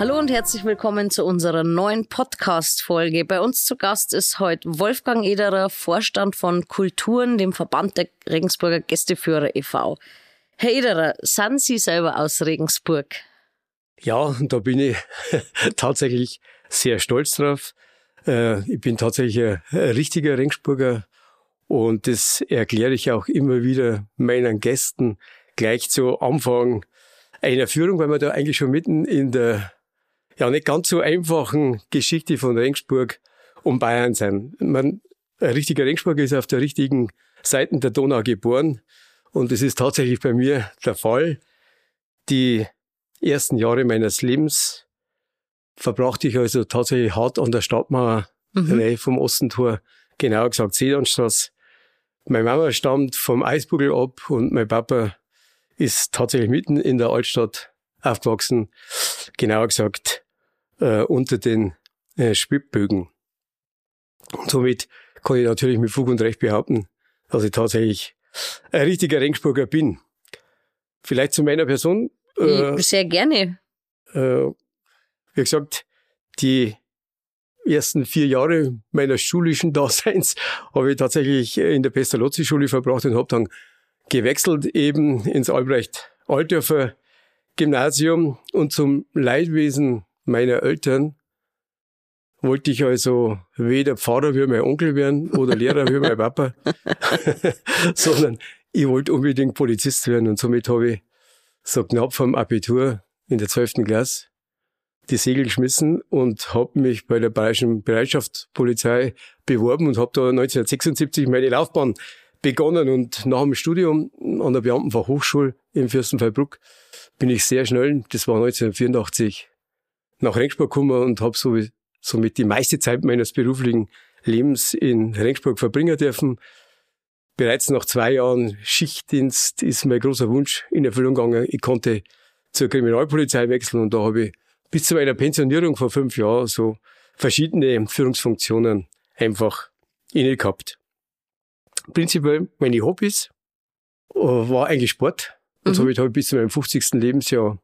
Hallo und herzlich willkommen zu unserer neuen Podcast-Folge. Bei uns zu Gast ist heute Wolfgang Ederer, Vorstand von Kulturen, dem Verband der Regensburger Gästeführer e.V. Herr Ederer, sind Sie selber aus Regensburg? Ja, da bin ich tatsächlich sehr stolz drauf. Äh, ich bin tatsächlich ein richtiger Regensburger und das erkläre ich auch immer wieder meinen Gästen gleich zu Anfang einer Führung, weil wir da eigentlich schon mitten in der ja nicht ganz so einfachen Geschichte von Regensburg um Bayern sein. Man, ein richtiger Regensburger ist auf der richtigen Seite der Donau geboren und es ist tatsächlich bei mir der Fall. Die ersten Jahre meines Lebens verbrachte ich also tatsächlich hart an der Stadtmauer mhm. vom Ostentor, genauer gesagt Sedanstraße. Meine Mama stammt vom Eisbuckel ab und mein Papa ist tatsächlich mitten in der Altstadt aufgewachsen, genauer gesagt äh, unter den äh, Spielbögen. Und somit kann ich natürlich mit Fug und Recht behaupten, dass ich tatsächlich ein richtiger Regensburger bin. Vielleicht zu meiner Person. Äh, Sehr gerne. Äh, wie gesagt, die ersten vier Jahre meiner schulischen Daseins habe ich tatsächlich in der Pestalozzi-Schule verbracht und habe dann gewechselt eben ins Albrecht Altdorfer Gymnasium und zum Leidwesen meiner Eltern wollte ich also weder Pfarrer wie mein Onkel werden oder Lehrer wie mein Papa, sondern ich wollte unbedingt Polizist werden. Und somit habe ich so knapp vom Abitur in der zwölften Klasse die Segel geschmissen und habe mich bei der Bayerischen Bereitschaftspolizei beworben und habe da 1976 meine Laufbahn begonnen. Und nach dem Studium an der Beamtenfachhochschule in Fürstenfeldbruck bin ich sehr schnell, das war 1984, nach Regensburg gekommen und habe so, somit die meiste Zeit meines beruflichen Lebens in Regensburg verbringen dürfen. Bereits nach zwei Jahren Schichtdienst ist mein großer Wunsch in Erfüllung gegangen. Ich konnte zur Kriminalpolizei wechseln und da habe ich bis zu meiner Pensionierung vor fünf Jahren so verschiedene Führungsfunktionen einfach inne gehabt. Prinzipiell meine Hobbys äh, war eigentlich Sport. Und mhm. so habe ich halt bis zu meinem 50. Lebensjahr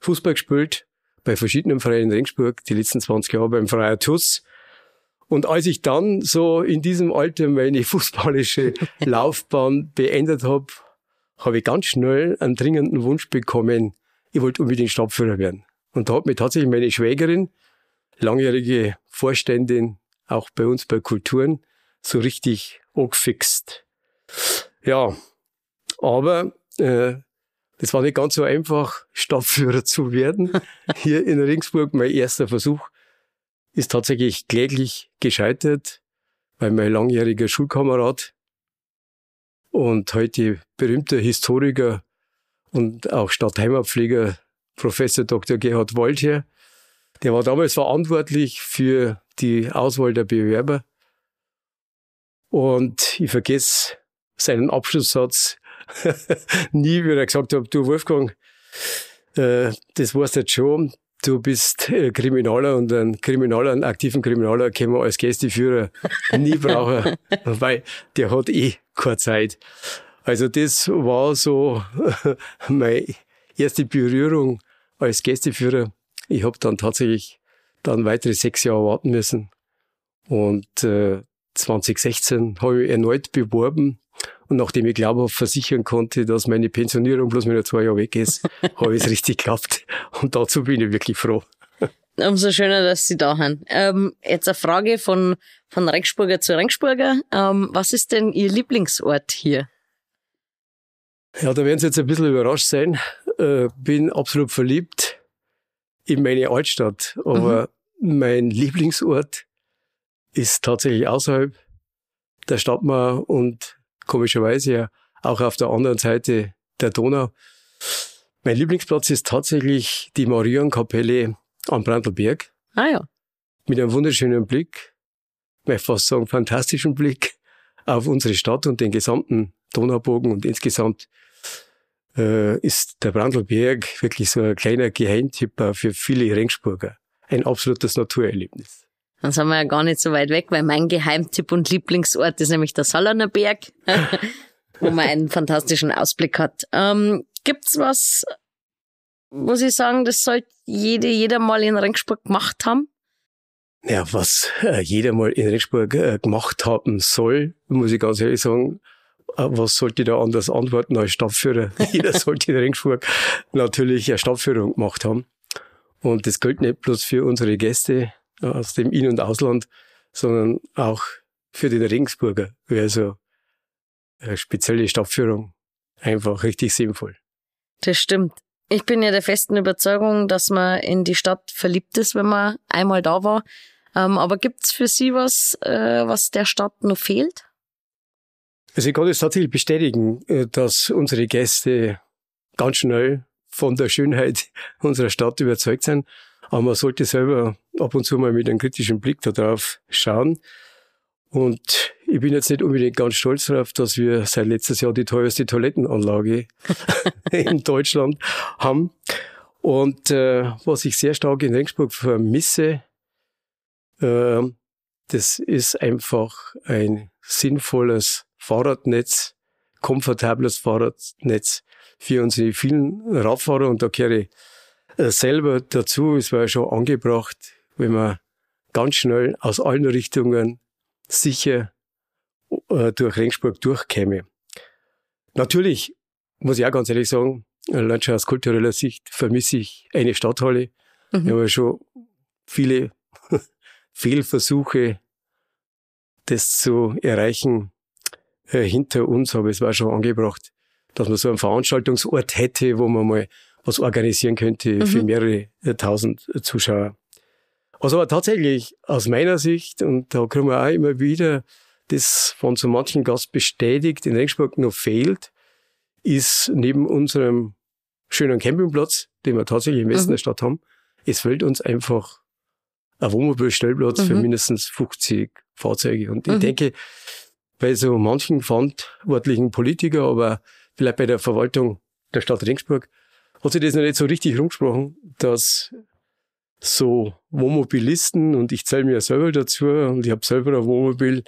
Fußball gespielt, bei verschiedenen Vereinen in Regensburg, die letzten 20 Jahre beim Freier TUS. Und als ich dann so in diesem Alter meine fußballische Laufbahn beendet habe, habe ich ganz schnell einen dringenden Wunsch bekommen, ich wollte unbedingt Stabführer werden. Und da hat mich tatsächlich meine Schwägerin, langjährige Vorständin, auch bei uns bei Kulturen, so richtig angefixt. Ja, aber äh, das war nicht ganz so einfach, Stadtführer zu werden. Hier in Regensburg, mein erster Versuch ist tatsächlich kläglich gescheitert, weil mein langjähriger Schulkamerad und heute berühmter Historiker und auch Stadtheimatpfleger Professor Dr. Gerhard Wolther, der war damals verantwortlich für die Auswahl der Bewerber. Und ich vergesse seinen Abschlusssatz, nie wieder gesagt habe, du Wolfgang, äh, das du jetzt schon, du bist äh, Kriminaler und ein Kriminaler, einen aktiven Kriminaler können wir als Gästeführer nie brauchen, weil der hat eh keine Zeit. Also das war so meine erste Berührung als Gästeführer. Ich habe dann tatsächlich dann weitere sechs Jahre warten müssen. Und äh, 2016 habe ich erneut beworben und nachdem ich glaube versichern konnte, dass meine Pensionierung bloß wieder zwei Jahre weg ist, habe ich es richtig geklappt. Und dazu bin ich wirklich froh. Umso schöner, dass Sie da sind. Ähm, jetzt eine Frage von, von Regensburger zu Regensburger. Ähm, was ist denn Ihr Lieblingsort hier? Ja, da werden Sie jetzt ein bisschen überrascht sein. Äh, bin absolut verliebt in meine Altstadt. Aber mhm. mein Lieblingsort ist tatsächlich außerhalb der Stadtmauer und komischerweise ja auch auf der anderen Seite der Donau. Mein Lieblingsplatz ist tatsächlich die Marienkapelle am Brandlberg. Ah ja. Mit einem wunderschönen Blick, ich fast sagen fantastischen Blick auf unsere Stadt und den gesamten Donaubogen und insgesamt äh, ist der Brandlberg wirklich so ein kleiner Geheimtipp für viele Regensburger. Ein absolutes Naturerlebnis. Dann sind wir ja gar nicht so weit weg, weil mein Geheimtipp und Lieblingsort ist nämlich der Sallerner Berg, wo man einen fantastischen Ausblick hat. Ähm, gibt's was, muss ich sagen, das sollte jede, jeder mal in Regensburg gemacht haben? Ja, was äh, jeder mal in Regensburg äh, gemacht haben soll, muss ich ganz ehrlich sagen, äh, was sollte ich da anders antworten als Stadtführer? Jeder sollte in Regensburg natürlich eine Stadtführung gemacht haben. Und das gilt nicht bloß für unsere Gäste aus dem In- und Ausland, sondern auch für den Regensburger wäre so eine spezielle Stadtführung einfach richtig sinnvoll. Das stimmt. Ich bin ja der festen Überzeugung, dass man in die Stadt verliebt ist, wenn man einmal da war. Ähm, aber gibt's für Sie was, äh, was der Stadt noch fehlt? Also ich kann es tatsächlich bestätigen, äh, dass unsere Gäste ganz schnell von der Schönheit unserer Stadt überzeugt sind. Aber man sollte selber ab und zu mal mit einem kritischen Blick darauf schauen. Und ich bin jetzt nicht unbedingt ganz stolz darauf, dass wir seit letztes Jahr die teuerste Toilettenanlage in Deutschland haben. Und äh, was ich sehr stark in Regensburg vermisse, äh, das ist einfach ein sinnvolles Fahrradnetz, komfortables Fahrradnetz für unsere vielen Radfahrer. Und da kehre selber dazu. Es war ja schon angebracht, wenn man ganz schnell aus allen Richtungen sicher äh, durch Regensburg durchkäme. Natürlich muss ich auch ganz ehrlich sagen, allein schon aus kultureller Sicht vermisse ich eine Stadthalle. Mhm. Wir haben ja schon viele Fehlversuche, das zu erreichen, äh, hinter uns, aber es war schon angebracht, dass man so einen Veranstaltungsort hätte, wo man mal was organisieren könnte mhm. für mehrere tausend Zuschauer. Was aber tatsächlich aus meiner Sicht, und da kriegen wir auch immer wieder das von so manchen Gast bestätigt, in Regensburg noch fehlt, ist neben unserem schönen Campingplatz, den wir tatsächlich im Westen mhm. der Stadt haben, es fehlt uns einfach ein Wohnmobilstellplatz mhm. für mindestens 50 Fahrzeuge. Und ich mhm. denke, bei so manchen verantwortlichen Politiker, aber vielleicht bei der Verwaltung der Stadt Regensburg, hat sich das noch nicht so richtig rumgesprochen, dass so Wohnmobilisten, und ich zähle mir selber dazu, und ich habe selber ein Wohnmobil,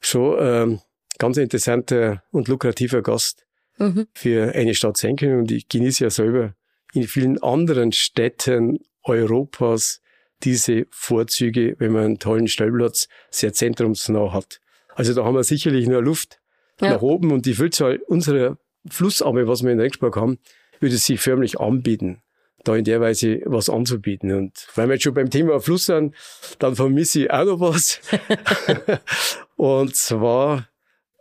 schon ähm, ganz interessanter und lukrativer Gast mhm. für eine Stadt sein können. Und ich genieße ja selber in vielen anderen Städten Europas diese Vorzüge, wenn man einen tollen Stellplatz sehr zentrumsnah hat. Also da haben wir sicherlich nur Luft ja. nach oben und die Füllzahl unserer Flussarme, was wir in Regensburg haben, würde sich förmlich anbieten, da in der Weise was anzubieten. Und weil wir jetzt schon beim Thema Fluss sind, dann vermisse ich auch noch was. und zwar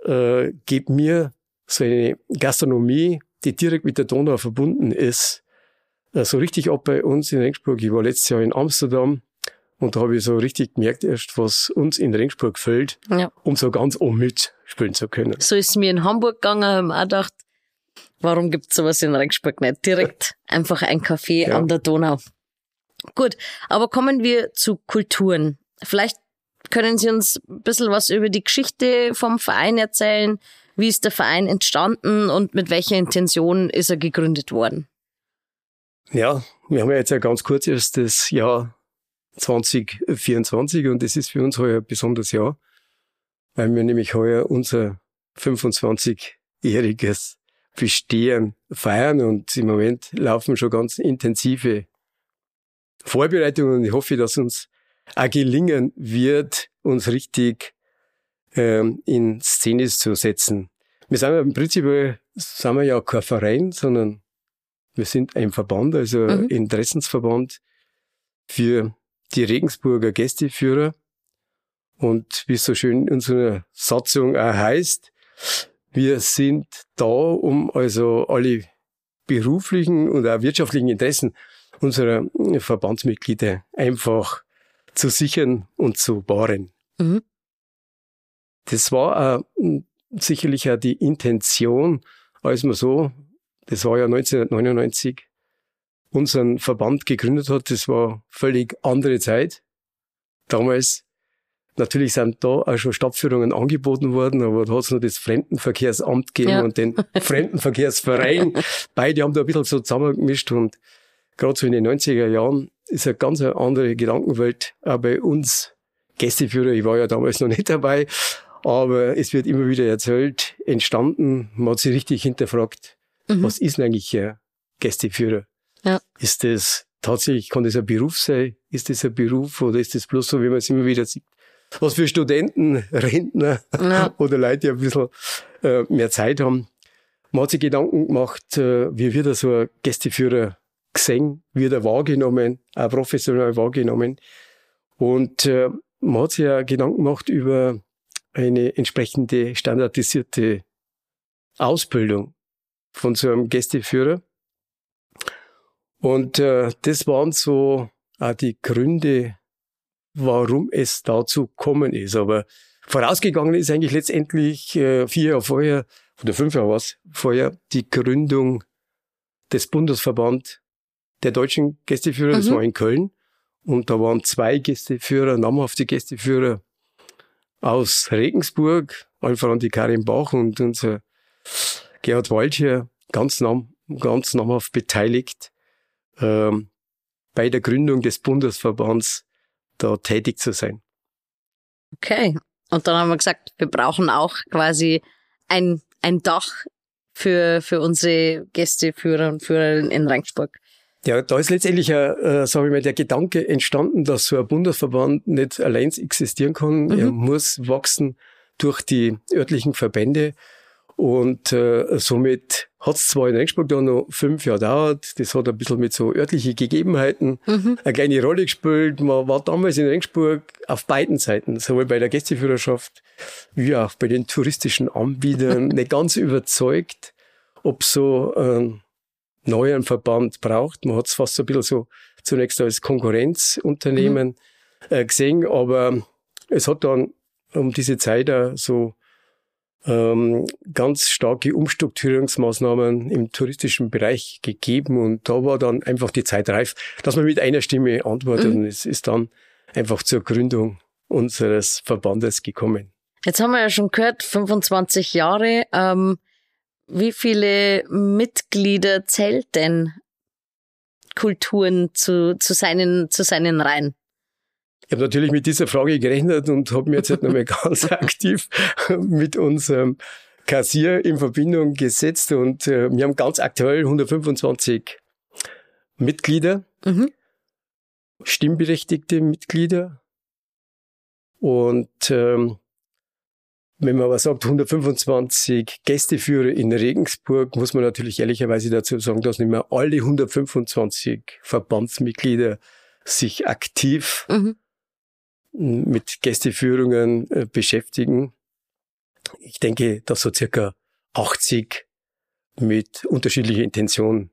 äh, gibt mir so eine Gastronomie, die direkt mit der Donau verbunden ist, äh, so richtig ab bei uns in Regensburg. Ich war letztes Jahr in Amsterdam und da habe ich so richtig gemerkt erst, was uns in Regensburg fehlt, ja. um so ganz oben mitspielen zu können. So ist es mir in Hamburg gegangen, haben auch gedacht, warum gibt's sowas in Regensburg nicht? Direkt einfach ein Café ja. an der Donau. Gut, aber kommen wir zu Kulturen. Vielleicht können Sie uns ein bisschen was über die Geschichte vom Verein erzählen. Wie ist der Verein entstanden und mit welcher Intention ist er gegründet worden? Ja, wir haben ja jetzt ja ganz kurz erst das Jahr 2024 und das ist für uns heuer ein besonderes Jahr, weil wir nämlich heuer unser 25-jähriges Bestehen feiern und im Moment laufen schon ganz intensive Vorbereitungen und ich hoffe, dass uns auch gelingen wird, uns richtig ähm, in Szene zu setzen. Wir sind ja im Prinzip sind wir ja kein Verein, sondern wir sind ein Verband, also mhm. Interessensverband für die Regensburger Gästeführer. Und wie es so schön in unserer Satzung auch heißt, wir sind da, um also alle beruflichen und auch wirtschaftlichen Interessen unserer Verbandsmitglieder einfach zu sichern und zu wahren. Mhm. Das war äh, sicherlich auch die Intention, als man so, das war ja 1999, unseren Verband gegründet hat. Das war völlig andere Zeit. Damals Natürlich sind da auch schon Stadtführungen angeboten worden, aber da hat es noch das Fremdenverkehrsamt gegeben ja. und den Fremdenverkehrsverein. Beide haben da ein bisschen so zusammengemischt und gerade so in den 90er Jahren ist eine ganz andere Gedankenwelt auch bei uns Gästeführer. Ich war ja damals noch nicht dabei, aber es wird immer wieder erzählt, entstanden. Man hat sich richtig hinterfragt, mhm. was ist denn eigentlich ein Gästeführer? Ja. Ist das tatsächlich, kann das ein Beruf sein? Ist das ein Beruf oder ist das bloß so, wie man es immer wieder sieht? Was für Studenten, Rentner ja. oder Leute, die ein bisschen äh, mehr Zeit haben. Man hat sich Gedanken gemacht, äh, wie wird er so ein Gästeführer gesehen, wird er wahrgenommen, auch professionell wahrgenommen. Und äh, man hat sich ja Gedanken gemacht über eine entsprechende standardisierte Ausbildung von so einem Gästeführer. Und äh, das waren so auch die Gründe, warum es dazu kommen ist. Aber vorausgegangen ist eigentlich letztendlich äh, vier Jahre vorher, oder fünf Jahre was vorher, die Gründung des Bundesverband der deutschen Gästeführer, mhm. das war in Köln. Und da waren zwei Gästeführer, namhafte Gästeführer aus Regensburg, allen voran die Karin Bach und unser Gerhard Wald hier, ganz, nam, ganz namhaft beteiligt, ähm, bei der Gründung des Bundesverbands da tätig zu sein. Okay. Und dann haben wir gesagt, wir brauchen auch quasi ein, ein Dach für, für unsere Gästeführer und Führerinnen in Regensburg. Ja, da ist letztendlich, äh, sage ich mal, der Gedanke entstanden, dass so ein Bundesverband nicht allein existieren kann. Mhm. Er muss wachsen durch die örtlichen Verbände. Und äh, somit hat es zwar in Regensburg da noch fünf Jahre dauert, das hat ein bisschen mit so örtlichen Gegebenheiten mhm. eine kleine Rolle gespielt. Man war damals in Regensburg auf beiden Seiten, sowohl bei der Gästeführerschaft wie auch bei den touristischen Anbietern, nicht ganz überzeugt, ob so ein neuen Verband braucht. Man hat es fast so ein bisschen so zunächst als Konkurrenzunternehmen mhm. äh, gesehen, aber es hat dann um diese Zeit auch so ähm, ganz starke Umstrukturierungsmaßnahmen im touristischen Bereich gegeben und da war dann einfach die Zeit reif, dass man mit einer Stimme antwortet mhm. und es ist dann einfach zur Gründung unseres Verbandes gekommen. Jetzt haben wir ja schon gehört, 25 Jahre. Ähm, wie viele Mitglieder zählt denn Kulturen zu, zu, seinen, zu seinen Reihen? Ich habe natürlich mit dieser Frage gerechnet und habe mir jetzt halt nochmal ganz aktiv mit unserem Kassier in Verbindung gesetzt und äh, wir haben ganz aktuell 125 Mitglieder, mhm. stimmberechtigte Mitglieder und ähm, wenn man aber sagt 125 Gästeführer in Regensburg, muss man natürlich ehrlicherweise dazu sagen, dass nicht mehr alle 125 Verbandsmitglieder sich aktiv mhm. Mit Gästeführungen äh, beschäftigen. Ich denke, dass so circa 80 mit unterschiedlicher Intention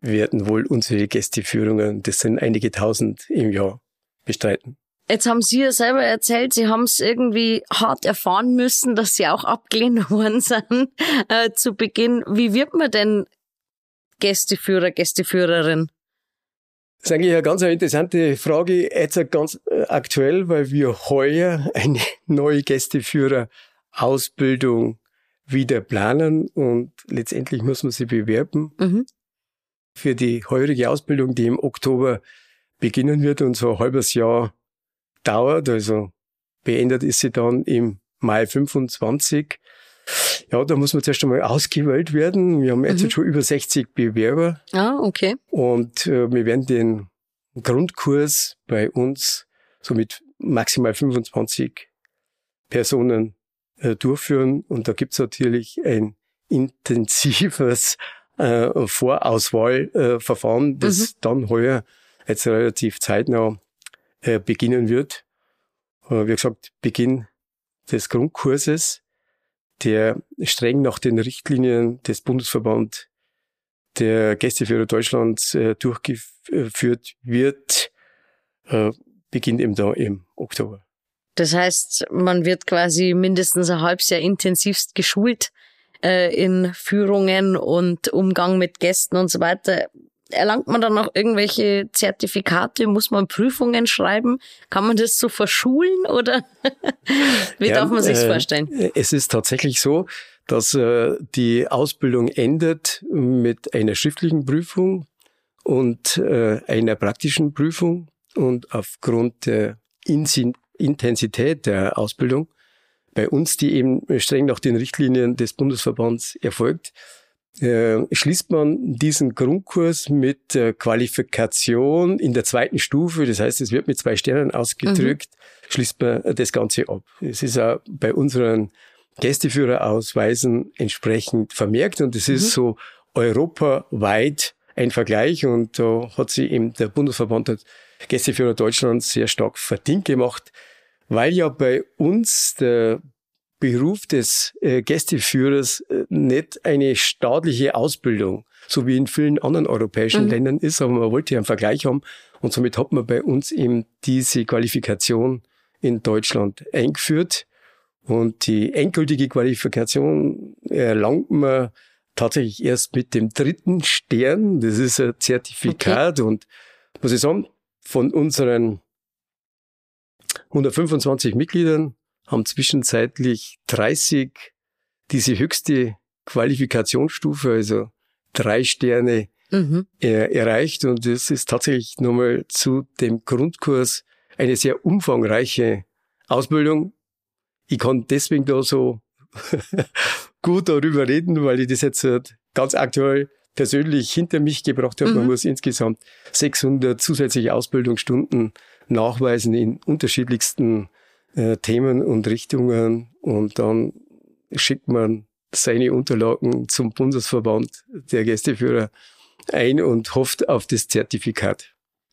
werden wohl unsere Gästeführungen, das sind einige tausend im Jahr, bestreiten. Jetzt haben Sie ja selber erzählt, Sie haben es irgendwie hart erfahren müssen, dass Sie auch abgelehnt worden sind äh, zu Beginn. Wie wird man denn Gästeführer, Gästeführerin? Das ist eigentlich eine ganz interessante Frage, jetzt ganz äh, aktuell, weil wir heuer eine neue Gästeführerausbildung wieder planen und letztendlich muss man sie bewerben mhm. für die heurige Ausbildung, die im Oktober beginnen wird und so ein halbes Jahr dauert. Also beendet ist sie dann im Mai 25. Ja, da muss man zuerst einmal ausgewählt werden. Wir haben jetzt mhm. schon über 60 Bewerber. Ah, okay. Und äh, wir werden den Grundkurs bei uns so mit maximal 25 Personen äh, durchführen. Und da gibt's natürlich ein intensives äh, Vorauswahlverfahren, das mhm. dann heuer jetzt relativ zeitnah äh, beginnen wird. Äh, wie gesagt, Beginn des Grundkurses, der streng nach den Richtlinien des Bundesverband der Gästeführer Deutschlands äh, durchgeführt wird, äh, beginnt eben da im Oktober. Das heißt, man wird quasi mindestens ein halbes Jahr intensivst geschult äh, in Führungen und Umgang mit Gästen und so weiter erlangt man dann auch irgendwelche Zertifikate? Muss man Prüfungen schreiben? Kann man das so verschulen oder wie ja, darf man sich äh, vorstellen? Es ist tatsächlich so, dass äh, die Ausbildung endet mit einer schriftlichen Prüfung und äh, einer praktischen Prüfung und aufgrund der Intensität der Ausbildung bei uns, die eben streng nach den Richtlinien des Bundesverbands erfolgt, äh, schließt man diesen Grundkurs mit äh, Qualifikation in der zweiten Stufe, das heißt, es wird mit zwei Sternen ausgedrückt, mhm. schließt man das Ganze ab. Es ist auch bei unseren Gästeführerausweisen entsprechend vermerkt und es ist mhm. so europaweit ein Vergleich und da hat sich eben der Bundesverband der Gästeführer Deutschlands sehr stark verdient gemacht, weil ja bei uns der Beruf des äh, Gästeführers äh, nicht eine staatliche Ausbildung, so wie in vielen anderen europäischen mhm. Ländern ist, aber man wollte ja einen Vergleich haben und somit hat man bei uns eben diese Qualifikation in Deutschland eingeführt und die endgültige Qualifikation erlangt man tatsächlich erst mit dem dritten Stern. Das ist ein Zertifikat okay. und muss ich sagen, von unseren 125 Mitgliedern haben zwischenzeitlich 30 diese höchste Qualifikationsstufe, also drei Sterne mhm. er, erreicht. Und das ist tatsächlich nochmal zu dem Grundkurs eine sehr umfangreiche Ausbildung. Ich kann deswegen da so gut darüber reden, weil ich das jetzt ganz aktuell persönlich hinter mich gebracht habe. Mhm. Man muss insgesamt 600 zusätzliche Ausbildungsstunden nachweisen in unterschiedlichsten äh, Themen und Richtungen und dann schickt man seine Unterlagen zum Bundesverband der Gästeführer ein und hofft auf das Zertifikat.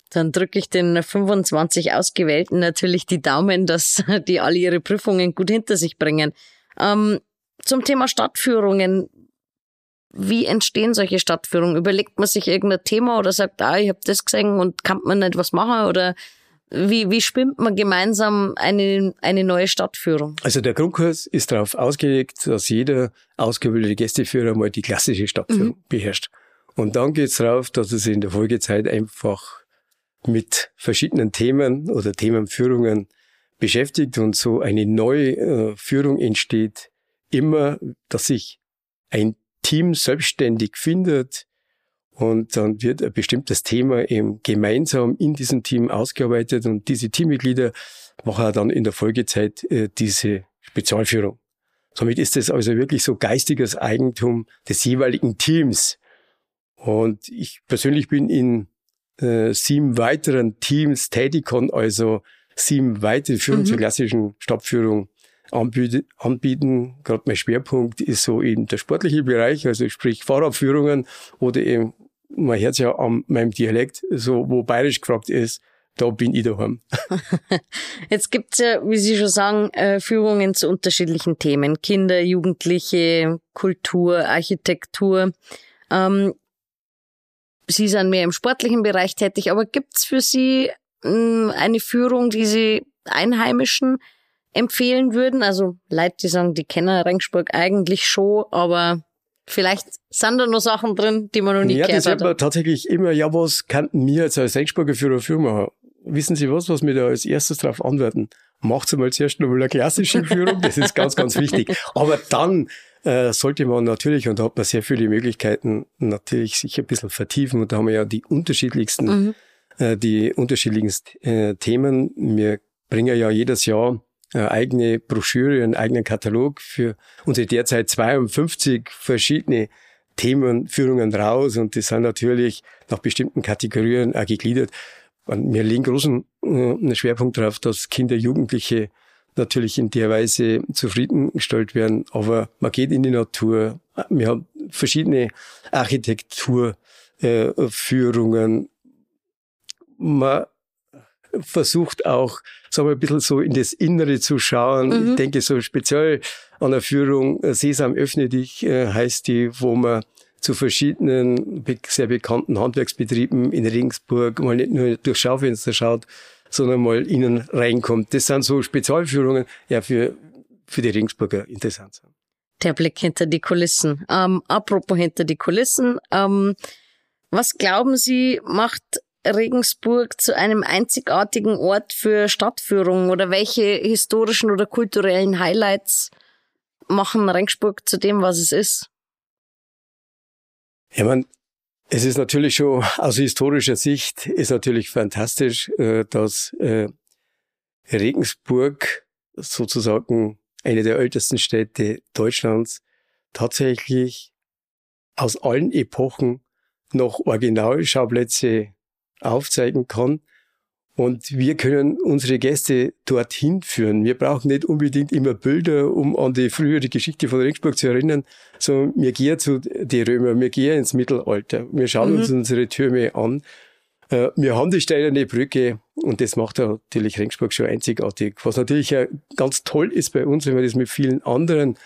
Dann drücke ich den 25 Ausgewählten natürlich die Daumen, dass die alle ihre Prüfungen gut hinter sich bringen. Ähm, zum Thema Stadtführungen. Wie entstehen solche Stadtführungen? Überlegt man sich irgendein Thema oder sagt, ah, ich habe das gesehen und kann man nicht was machen? Oder wie, wie spinnt man gemeinsam eine, eine neue Stadtführung? Also der Grundkurs ist darauf ausgelegt, dass jeder ausgebildete Gästeführer mal die klassische Stadtführung mhm. beherrscht. Und dann geht's darauf, dass er sich in der Folgezeit einfach mit verschiedenen Themen oder Themenführungen beschäftigt und so eine neue äh, Führung entsteht. Immer, dass sich ein Team selbstständig findet, und dann wird ein bestimmtes Thema eben gemeinsam in diesem Team ausgearbeitet und diese Teammitglieder machen dann in der Folgezeit äh, diese Spezialführung. Somit ist es also wirklich so geistiges Eigentum des jeweiligen Teams. Und ich persönlich bin in äh, sieben weiteren Teams tätig, kann also sieben weitere Führungen mhm. zur klassischen Stadtführung anbieten. anbieten. Gerade mein Schwerpunkt ist so eben der sportliche Bereich, also sprich Fahrradführungen oder eben man hört ja an meinem Dialekt, so wo bayerisch gefragt ist, da bin ich daheim. Jetzt gibt's ja, wie Sie schon sagen, äh, Führungen zu unterschiedlichen Themen. Kinder, Jugendliche, Kultur, Architektur. Ähm, Sie sind mehr im sportlichen Bereich tätig, aber gibt's für Sie ähm, eine Führung, die Sie Einheimischen empfehlen würden? Also Leute, die sagen, die kennen Rengsburg eigentlich schon, aber Vielleicht sind da noch Sachen drin, die man noch nie ja, gehört hat. Ja, das tatsächlich immer, ja, was kannten wir jetzt als Reichsburger für eine Firma? Wissen Sie was, was wir da als erstes drauf antworten? Macht mal zuerst noch mal eine klassische Führung, das ist ganz, ganz wichtig. Aber dann äh, sollte man natürlich, und da hat man sehr viele Möglichkeiten, natürlich sich ein bisschen vertiefen. Und da haben wir ja die unterschiedlichsten, mhm. äh, die unterschiedlichsten äh, Themen. Wir bringen ja jedes Jahr eigene Broschüre, einen eigenen Katalog für unsere derzeit 52 verschiedene Themenführungen raus und die sind natürlich nach bestimmten Kategorien auch gegliedert. Und wir legen großen äh, Schwerpunkt darauf, dass Kinder, Jugendliche natürlich in der Weise zufriedengestellt werden, aber man geht in die Natur. Wir haben verschiedene Architekturführungen. Äh, man versucht auch, sagen wir, ein bisschen so in das Innere zu schauen. Mhm. Ich denke so speziell an der Führung äh, Sesam öffne dich äh, heißt die, wo man zu verschiedenen sehr bekannten Handwerksbetrieben in Regensburg mal nicht nur durch Schaufenster schaut, sondern mal innen reinkommt. Das sind so Spezialführungen, ja, für, für die Regensburger interessant sind. Der Blick hinter die Kulissen. Ähm, apropos hinter die Kulissen, ähm, was glauben Sie, macht Regensburg zu einem einzigartigen Ort für Stadtführung oder welche historischen oder kulturellen Highlights machen Regensburg zu dem, was es ist? Ja, man, es ist natürlich schon aus historischer Sicht ist natürlich fantastisch, äh, dass äh, Regensburg sozusagen eine der ältesten Städte Deutschlands tatsächlich aus allen Epochen noch Originalschauplätze aufzeigen kann. Und wir können unsere Gäste dorthin führen. Wir brauchen nicht unbedingt immer Bilder, um an die frühere Geschichte von Regensburg zu erinnern, sondern wir gehen zu den Römer, wir gehen ins Mittelalter, wir schauen mhm. uns unsere Türme an. Äh, wir haben die steinerne Brücke und das macht natürlich Regensburg schon einzigartig. Was natürlich ganz toll ist bei uns, wenn man das mit vielen anderen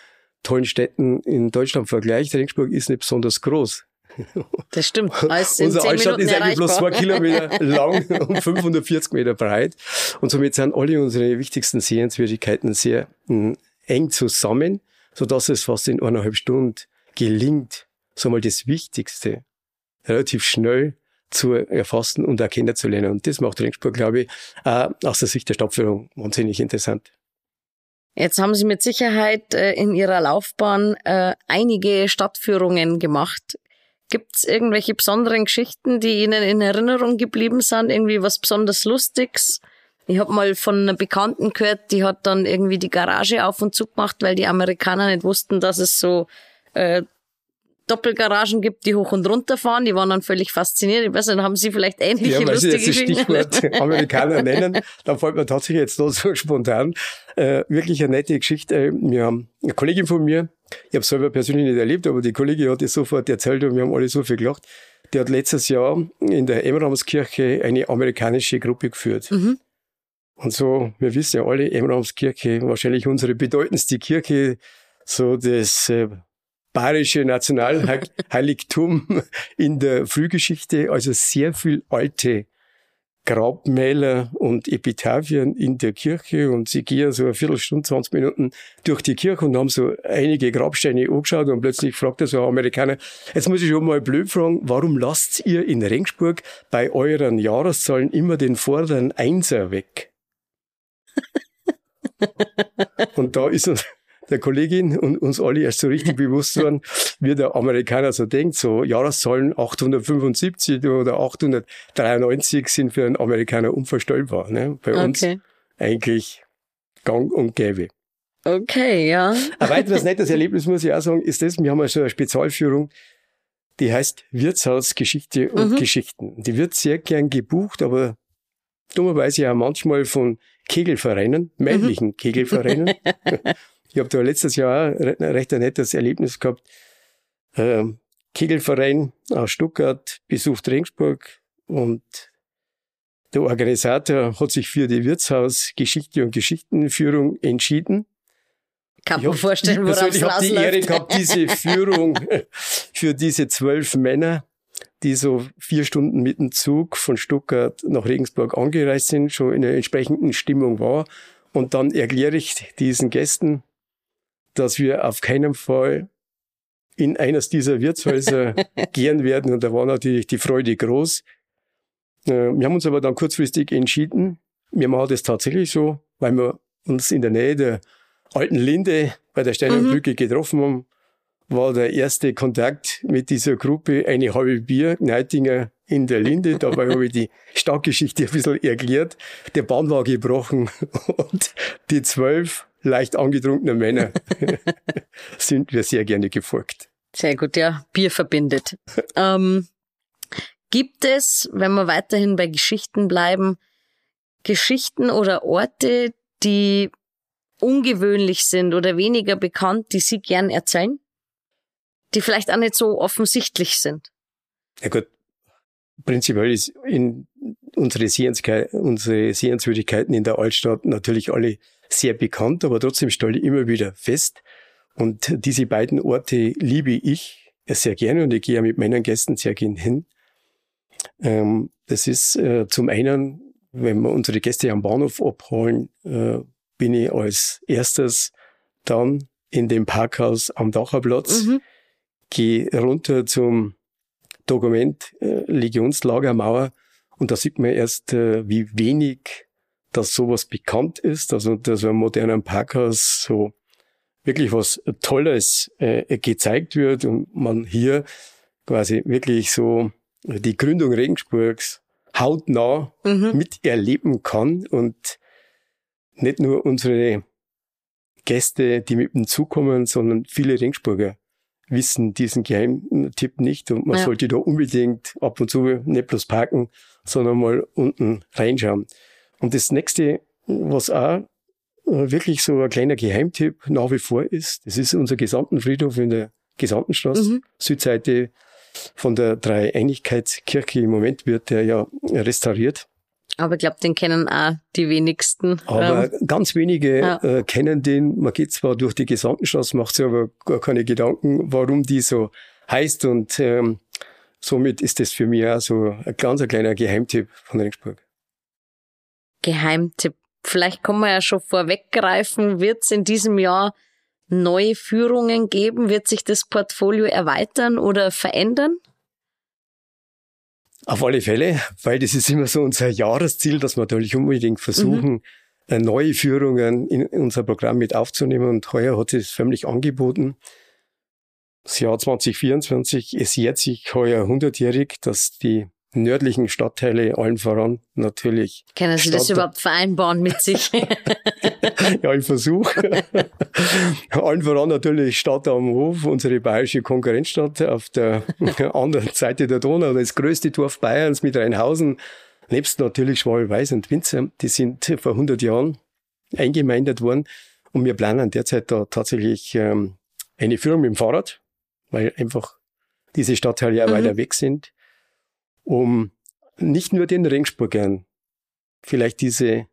tollen Städten in Deutschland vergleicht. Regensburg ist nicht besonders groß. Das stimmt. Unser Altstadt ist eigentlich bloß zwei Kilometer lang und 540 Meter breit. Und somit sind alle unsere wichtigsten Sehenswürdigkeiten sehr hm, eng zusammen, sodass es fast in eineinhalb Stunden gelingt, so mal das Wichtigste relativ schnell zu erfassen und erkennen zu lernen. Und das macht Regensburg, glaube ich, aus der Sicht der Stadtführung wahnsinnig interessant. Jetzt haben Sie mit Sicherheit äh, in Ihrer Laufbahn äh, einige Stadtführungen gemacht. Gibt es irgendwelche besonderen Geschichten, die Ihnen in Erinnerung geblieben sind? Irgendwie was besonders Lustiges? Ich habe mal von einer Bekannten gehört, die hat dann irgendwie die Garage auf und zu gemacht, weil die Amerikaner nicht wussten, dass es so äh, Doppelgaragen gibt, die hoch und runter fahren. Die waren dann völlig fasziniert. Ich weiß nicht, haben Sie vielleicht ähnliche ja, lustige jetzt das Stichwort Amerikaner nennen, dann fällt mir tatsächlich jetzt da so spontan äh, wirklich eine nette Geschichte. Wir haben eine Kollegin von mir, ich habe selber persönlich nicht erlebt, aber die Kollegin hat es sofort erzählt und wir haben alle so viel gelacht. Die hat letztes Jahr in der Emramskirche eine amerikanische Gruppe geführt. Mhm. Und so, wir wissen ja alle, Emramskirche, wahrscheinlich unsere bedeutendste Kirche, so das äh, bayerische Nationalheiligtum in der Frühgeschichte, also sehr viel alte Grabmäler und Epitaphien in der Kirche und sie gehen so eine Viertelstunde, 20 Minuten durch die Kirche und haben so einige Grabsteine angeschaut und plötzlich fragt er so ein Amerikaner, jetzt muss ich schon mal blöd fragen, warum lasst ihr in Regensburg bei euren Jahreszahlen immer den vorderen Einser weg? und da ist uns der Kollegin und uns alle erst so richtig bewusst worden, wie der Amerikaner so denkt. So Jahreszahlen 875 oder 893 sind für einen Amerikaner unvorstellbar. Ne? Bei okay. uns eigentlich gang und gäbe. Okay, ja. Ein weiteres nettes Erlebnis, muss ich auch sagen, ist das, wir haben also eine Spezialführung, die heißt Wirtshausgeschichte und mhm. Geschichten. Die wird sehr gern gebucht, aber dummerweise auch manchmal von Kegelvereinen, männlichen mhm. Kegelvereinen. Ich habe da letztes Jahr ein recht ein nettes Erlebnis gehabt. Ähm, Kegelverein aus Stuttgart besucht Regensburg und der Organisator hat sich für die Wirtshaus Geschichte und Geschichtenführung entschieden. Kann man vorstellen, worauf es Ich habe die Ehre gehabt, diese Führung für diese zwölf Männer, die so vier Stunden mit dem Zug von Stuttgart nach Regensburg angereist sind, schon in einer entsprechenden Stimmung war. Und dann erkläre ich diesen Gästen, dass wir auf keinen Fall in eines dieser Wirtshäuser gehen werden. Und da war natürlich die Freude groß. Äh, wir haben uns aber dann kurzfristig entschieden, wir machen das tatsächlich so, weil wir uns in der Nähe der alten Linde bei der Steinenbrücke mhm. getroffen haben, war der erste Kontakt mit dieser Gruppe eine halbe Bier, Neitinger in der Linde. Dabei habe ich die Stadtgeschichte ein bisschen erklärt. Der Bahn war gebrochen und die zwölf leicht angetrunkene Männer sind wir sehr gerne gefolgt. Sehr gut, ja, Bier verbindet. ähm, gibt es, wenn wir weiterhin bei Geschichten bleiben, Geschichten oder Orte, die ungewöhnlich sind oder weniger bekannt, die Sie gern erzählen? Die vielleicht auch nicht so offensichtlich sind? Ja gut, prinzipiell ist in unsere, unsere Sehenswürdigkeiten in der Altstadt natürlich alle sehr bekannt, aber trotzdem stelle ich immer wieder fest. Und diese beiden Orte liebe ich sehr gerne und ich gehe mit meinen Gästen sehr gerne hin. Ähm, das ist äh, zum einen, wenn wir unsere Gäste am Bahnhof abholen, äh, bin ich als erstes dann in dem Parkhaus am Dacherplatz, mhm. gehe runter zum Dokument äh, Legionslagermauer und da sieht man erst, äh, wie wenig dass sowas bekannt ist, also dass so ein moderner Parkhaus so wirklich was Tolles äh, gezeigt wird und man hier quasi wirklich so die Gründung Regensburgs hautnah mhm. miterleben kann und nicht nur unsere Gäste, die mit dem Zug kommen, sondern viele Regensburger wissen diesen Geheimtipp nicht und man ja. sollte da unbedingt ab und zu nicht bloß parken, sondern mal unten reinschauen. Und das nächste, was auch äh, wirklich so ein kleiner Geheimtipp nach wie vor ist, das ist unser gesamten Friedhof in der Gesamtenstraße, mhm. Südseite von der Dreieinigkeitskirche. Im Moment wird der ja restauriert. Aber ich glaube, den kennen auch die wenigsten. Aber ähm, ganz wenige ja. äh, kennen den. Man geht zwar durch die Gesamtenstraße, macht sich aber gar keine Gedanken, warum die so heißt. Und ähm, somit ist das für mich auch so ein ganz ein kleiner Geheimtipp von Ringsburg. Geheimtipp. Vielleicht kann man ja schon vorweggreifen, wird es in diesem Jahr neue Führungen geben? Wird sich das Portfolio erweitern oder verändern? Auf alle Fälle, weil das ist immer so unser Jahresziel, dass wir natürlich unbedingt versuchen, mhm. neue Führungen in unser Programm mit aufzunehmen. Und heuer hat es förmlich angeboten. Das Jahr 2024 ist jetzt heuer 100-jährig, dass die nördlichen Stadtteile allen voran natürlich. Können Sie Stadt das überhaupt vereinbaren mit sich? ja, ich versuche. allen voran natürlich Stadt am Hof, unsere bayerische Konkurrenzstadt auf der anderen Seite der Donau, das größte Dorf Bayerns mit Rheinhausen. Nebst natürlich Schwalbe-Weiß und Winzer, die sind vor 100 Jahren eingemeindet worden. Und wir planen derzeit da tatsächlich ähm, eine Führung mit dem Fahrrad, weil einfach diese Stadtteile ja mhm. weiter weg sind um nicht nur den Ringsburgern vielleicht diese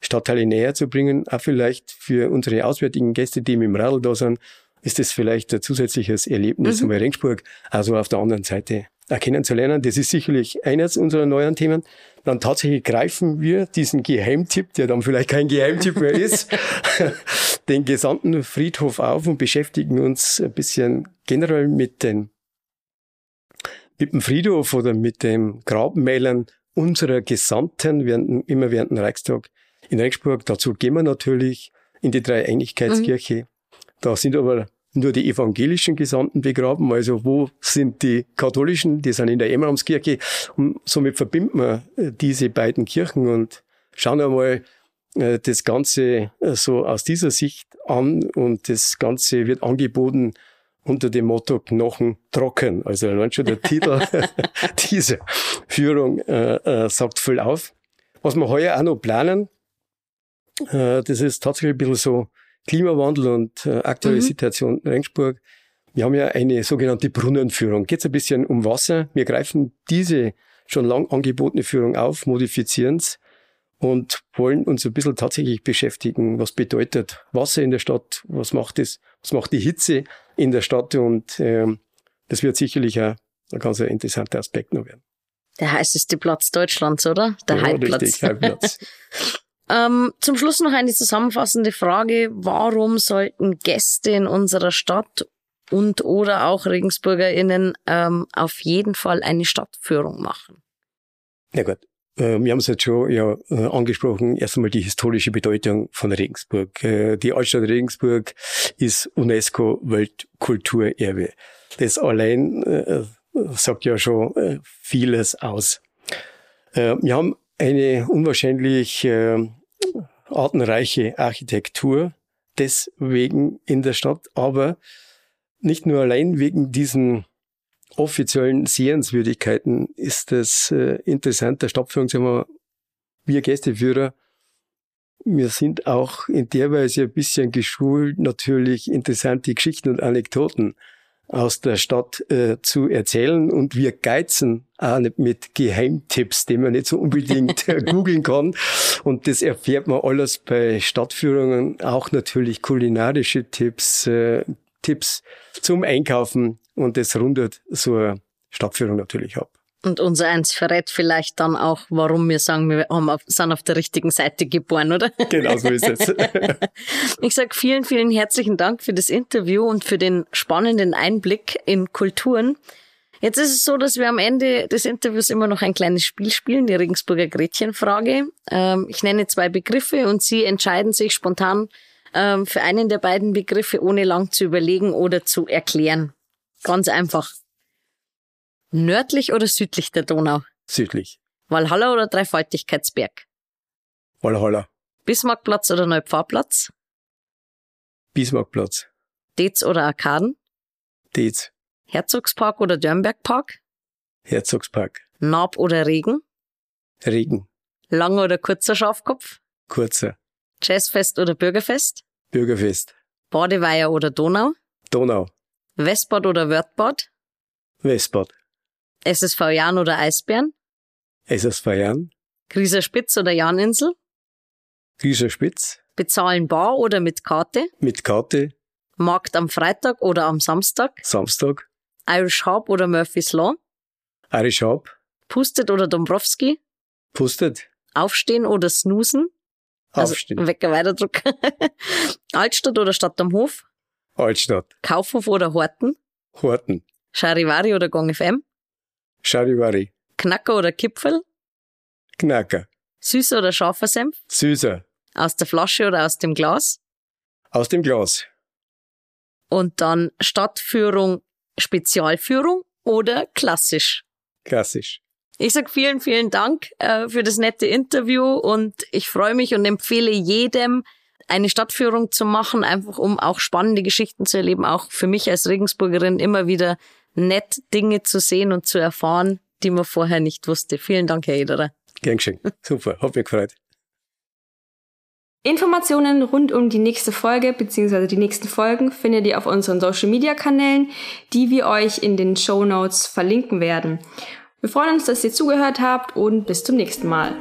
Stadtteile näher zu bringen, auch vielleicht für unsere auswärtigen Gäste, die mit dem Radl da sind, ist das vielleicht ein zusätzliches Erlebnis, mhm. um Ringsburg also auf der anderen Seite erkennen zu lernen. Das ist sicherlich eines unserer neuen Themen. Dann tatsächlich greifen wir diesen Geheimtipp, der dann vielleicht kein Geheimtipp mehr ist, den gesamten Friedhof auf und beschäftigen uns ein bisschen generell mit den mit dem Friedhof oder mit dem Grabmälern unserer Gesamten während, immer während dem Reichstag in Regensburg. Dazu gehen wir natürlich in die Dreieinigkeitskirche. Mhm. Da sind aber nur die evangelischen Gesandten begraben. Also wo sind die katholischen? Die sind in der Emramskirche. Und somit verbinden wir äh, diese beiden Kirchen und schauen einmal äh, das Ganze äh, so aus dieser Sicht an. Und das Ganze wird angeboten unter dem Motto Knochen trocken. Also allein schon der Titel dieser Führung äh, äh, sagt voll auf. Was wir heuer auch noch planen, äh, das ist tatsächlich ein bisschen so Klimawandel und äh, aktuelle mhm. Situation in Regensburg. Wir haben ja eine sogenannte Brunnenführung. Geht es ein bisschen um Wasser. Wir greifen diese schon lang angebotene Führung auf, modifizieren es und wollen uns ein bisschen tatsächlich beschäftigen, was bedeutet Wasser in der Stadt, was macht es, was macht die Hitze in der Stadt und ähm, das wird sicherlich ein, ein ganz interessanter Aspekt noch werden. Der heißeste Platz Deutschlands, oder? Der ja, Heidplatz. Richtig, Heidplatz. ähm, zum Schluss noch eine zusammenfassende Frage. Warum sollten Gäste in unserer Stadt und oder auch RegensburgerInnen ähm, auf jeden Fall eine Stadtführung machen? Ja gut, wir haben es jetzt schon ja, äh, angesprochen, erst einmal die historische Bedeutung von Regensburg. Äh, die Altstadt Regensburg ist UNESCO Weltkulturerbe. Das allein äh, sagt ja schon vieles aus. Wir haben eine unwahrscheinlich artenreiche Architektur deswegen in der Stadt, aber nicht nur allein wegen diesen offiziellen Sehenswürdigkeiten ist es äh, interessant. Der Stadtführung sagen wir, wir Gästeführer, wir sind auch in der Weise ein bisschen geschult, natürlich interessante Geschichten und Anekdoten aus der Stadt äh, zu erzählen. Und wir geizen auch nicht mit Geheimtipps, die man nicht so unbedingt googeln kann. Und das erfährt man alles bei Stadtführungen, auch natürlich kulinarische Tipps, äh, Tipps zum Einkaufen und das rundet so eine Stadtführung natürlich ab. Und unser eins verrät vielleicht dann auch, warum wir sagen, wir auf, sind auf der richtigen Seite geboren, oder? Genau so ist es. ich sage vielen, vielen herzlichen Dank für das Interview und für den spannenden Einblick in Kulturen. Jetzt ist es so, dass wir am Ende des Interviews immer noch ein kleines Spiel spielen, die Regensburger Gretchenfrage. Ähm, ich nenne zwei Begriffe und Sie entscheiden sich spontan ähm, für einen der beiden Begriffe, ohne lang zu überlegen oder zu erklären. Ganz einfach. Nördlich oder südlich der Donau? Südlich. Walhalla oder Dreifaltigkeitsberg? Walhalla. Bismarckplatz oder Neupfarrplatz? Bismarckplatz. Dez oder Arkaden? Dietz. Herzogspark oder Dörnbergpark? Herzogspark. Naab oder Regen? Regen. Langer oder kurzer Schafkopf? Kurzer. Jazzfest oder Bürgerfest? Bürgerfest. Badeweiher oder Donau? Donau. Westbad oder Wörthbad? Westbad. SSV Jan oder Eisbären? SSV Jan. Grieser Spitz oder Janinsel? Grieser Spitz. Bezahlen bar oder mit Karte? Mit Karte. Markt am Freitag oder am Samstag? Samstag. Irish Harp oder Murphy's Law? Irish Hub. Pustet oder Dombrowski? Pustet. Aufstehen oder snoosen? Also Aufstehen. Wecker weiterdrücken. Altstadt oder Stadt am Hof? Altstadt. Kaufhof oder Horten? Horten. Charivari oder Gong FM? Charivari. Knacker oder Kipfel? Knacker. Süßer oder scharfer Senf? Süßer. Aus der Flasche oder aus dem Glas? Aus dem Glas. Und dann Stadtführung, Spezialführung oder klassisch? Klassisch. Ich sag vielen, vielen Dank äh, für das nette Interview und ich freue mich und empfehle jedem, eine Stadtführung zu machen, einfach um auch spannende Geschichten zu erleben, auch für mich als Regensburgerin immer wieder nett Dinge zu sehen und zu erfahren, die man vorher nicht wusste. Vielen Dank, Herr Ederer. Gern geschehen. Super. Hat mich gefreut. Informationen rund um die nächste Folge bzw. die nächsten Folgen findet ihr auf unseren Social Media Kanälen, die wir euch in den Show Notes verlinken werden. Wir freuen uns, dass ihr zugehört habt und bis zum nächsten Mal.